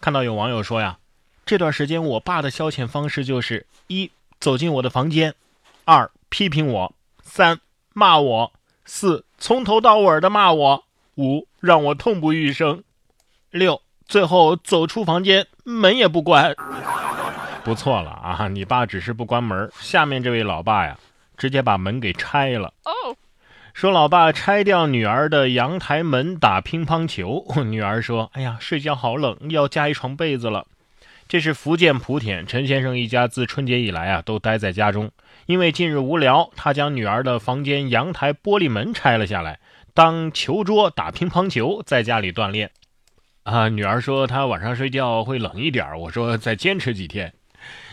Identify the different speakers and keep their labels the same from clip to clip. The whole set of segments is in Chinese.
Speaker 1: 看到有网友说呀，这段时间我爸的消遣方式就是一走进我的房间，二批评我，三骂我，四从头到尾的骂我，五让我痛不欲生，六最后走出房间门也不关。不错了啊，你爸只是不关门，下面这位老爸呀，直接把门给拆了。说老爸拆掉女儿的阳台门打乒乓球，女儿说：“哎呀，睡觉好冷，要加一床被子了。”这是福建莆田陈先生一家自春节以来啊都待在家中，因为近日无聊，他将女儿的房间阳台玻璃门拆了下来，当球桌打乒乓球，在家里锻炼。啊，女儿说她晚上睡觉会冷一点，我说再坚持几天。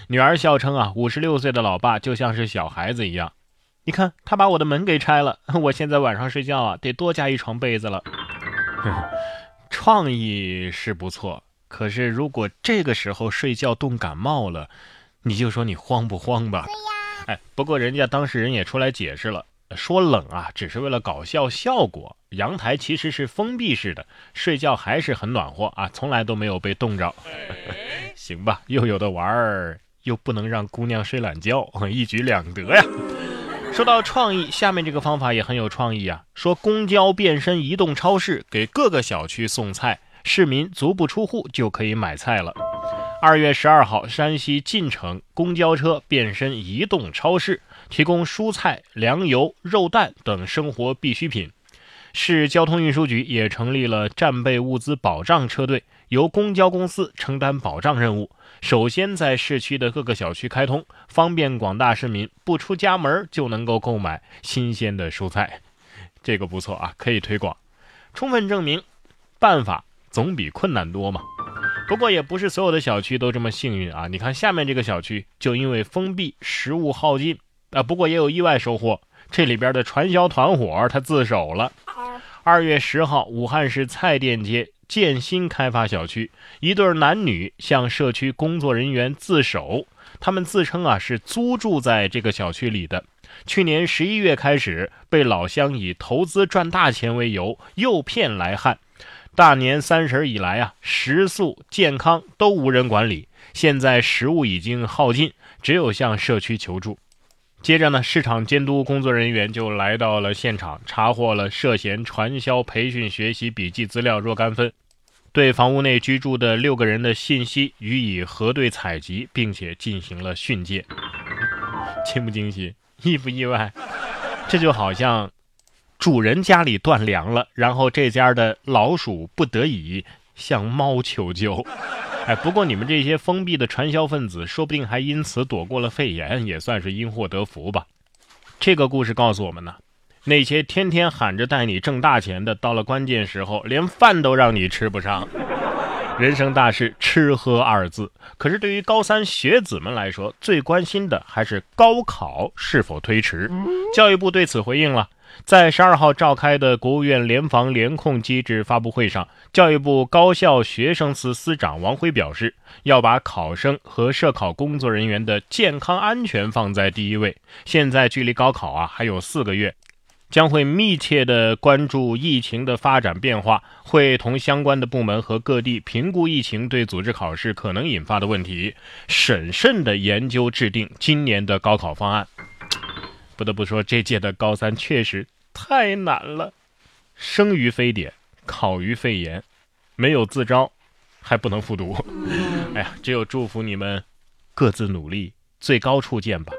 Speaker 1: 女儿笑称啊，五十六岁的老爸就像是小孩子一样。你看，他把我的门给拆了，我现在晚上睡觉啊，得多加一床被子了。创意是不错，可是如果这个时候睡觉冻感冒了，你就说你慌不慌吧？
Speaker 2: 对呀。
Speaker 1: 哎，不过人家当事人也出来解释了，说冷啊，只是为了搞笑效果。阳台其实是封闭式的，睡觉还是很暖和啊，从来都没有被冻着。行吧，又有的玩儿，又不能让姑娘睡懒觉，一举两得呀。说到创意，下面这个方法也很有创意啊！说公交变身移动超市，给各个小区送菜，市民足不出户就可以买菜了。二月十二号，山西晋城公交车变身移动超市，提供蔬菜、粮油、肉蛋等生活必需品。市交通运输局也成立了战备物资保障车队，由公交公司承担保障任务。首先在市区的各个小区开通，方便广大市民不出家门就能够购买新鲜的蔬菜，这个不错啊，可以推广，充分证明办法总比困难多嘛。不过也不是所有的小区都这么幸运啊，你看下面这个小区就因为封闭，食物耗尽啊，不过也有意外收获，这里边的传销团伙他自首了。二月十号，武汉市蔡甸街。建新开发小区，一对男女向社区工作人员自首。他们自称啊是租住在这个小区里的。去年十一月开始，被老乡以投资赚大钱为由诱骗来汉。大年三十以来啊，食宿健康都无人管理。现在食物已经耗尽，只有向社区求助。接着呢，市场监督工作人员就来到了现场，查获了涉嫌传销培训学习笔记资料若干份，对房屋内居住的六个人的信息予以核对采集，并且进行了训诫。惊不惊喜？意不意外？这就好像主人家里断粮了，然后这家的老鼠不得已向猫求救。哎，不过你们这些封闭的传销分子，说不定还因此躲过了肺炎，也算是因祸得福吧。这个故事告诉我们呢，那些天天喊着带你挣大钱的，到了关键时候连饭都让你吃不上。人生大事，吃喝二字。可是对于高三学子们来说，最关心的还是高考是否推迟。教育部对此回应了。在十二号召开的国务院联防联控机制发布会上，教育部高校学生司司长王辉表示，要把考生和涉考工作人员的健康安全放在第一位。现在距离高考啊还有四个月，将会密切的关注疫情的发展变化，会同相关的部门和各地评估疫情对组织考试可能引发的问题，审慎的研究制定今年的高考方案。不得不说，这届的高三确实太难了，生于非典，考于肺炎，没有自招，还不能复读。哎呀，只有祝福你们各自努力，最高处见吧。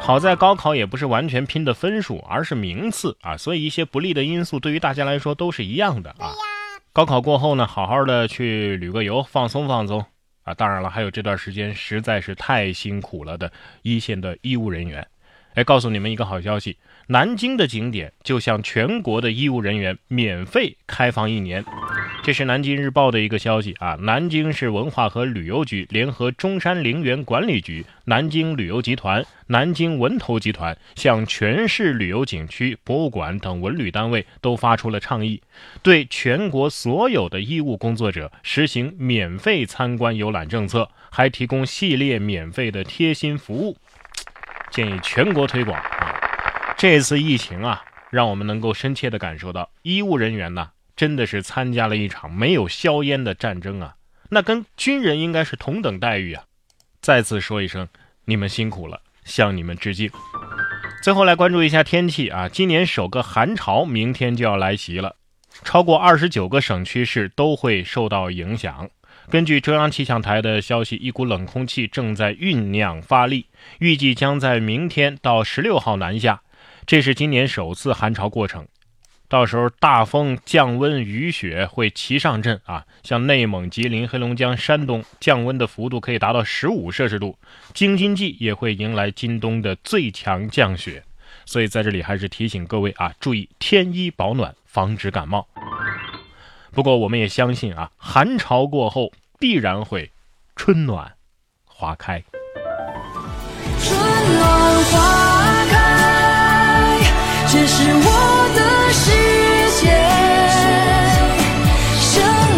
Speaker 1: 好在高考也不是完全拼的分数，而是名次啊，所以一些不利的因素对于大家来说都是一样的啊。高考过后呢，好好的去旅个游，放松放松啊。当然了，还有这段时间实在是太辛苦了的一线的医务人员。来告诉你们一个好消息，南京的景点就向全国的医务人员免费开放一年。这是南京日报的一个消息啊！南京市文化和旅游局联合中山陵园管理局、南京旅游集团、南京文投集团，向全市旅游景区、博物馆等文旅单位都发出了倡议，对全国所有的医务工作者实行免费参观游览政策，还提供系列免费的贴心服务。建议全国推广啊！这次疫情啊，让我们能够深切地感受到，医务人员呢，真的是参加了一场没有硝烟的战争啊！那跟军人应该是同等待遇啊！再次说一声，你们辛苦了，向你们致敬。最后来关注一下天气啊，今年首个寒潮明天就要来袭了，超过二十九个省区市都会受到影响。根据中央气象台的消息，一股冷空气正在酝酿发力，预计将在明天到十六号南下，这是今年首次寒潮过程。到时候大风、降温、雨雪会齐上阵啊！像内蒙、吉林、黑龙江、山东，降温的幅度可以达到十五摄氏度。京津冀也会迎来今冬的最强降雪，所以在这里还是提醒各位啊，注意添衣保暖，防止感冒。不过我们也相信啊，寒潮过后必然会春暖花开。
Speaker 2: 春暖花开，这是我的。世界，生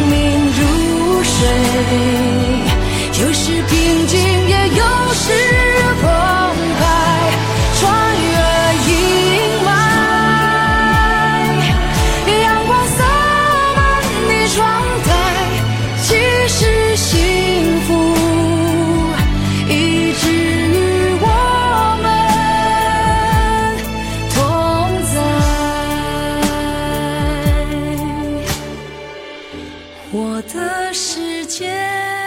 Speaker 2: 命如水，有时平静，也有时我的世界。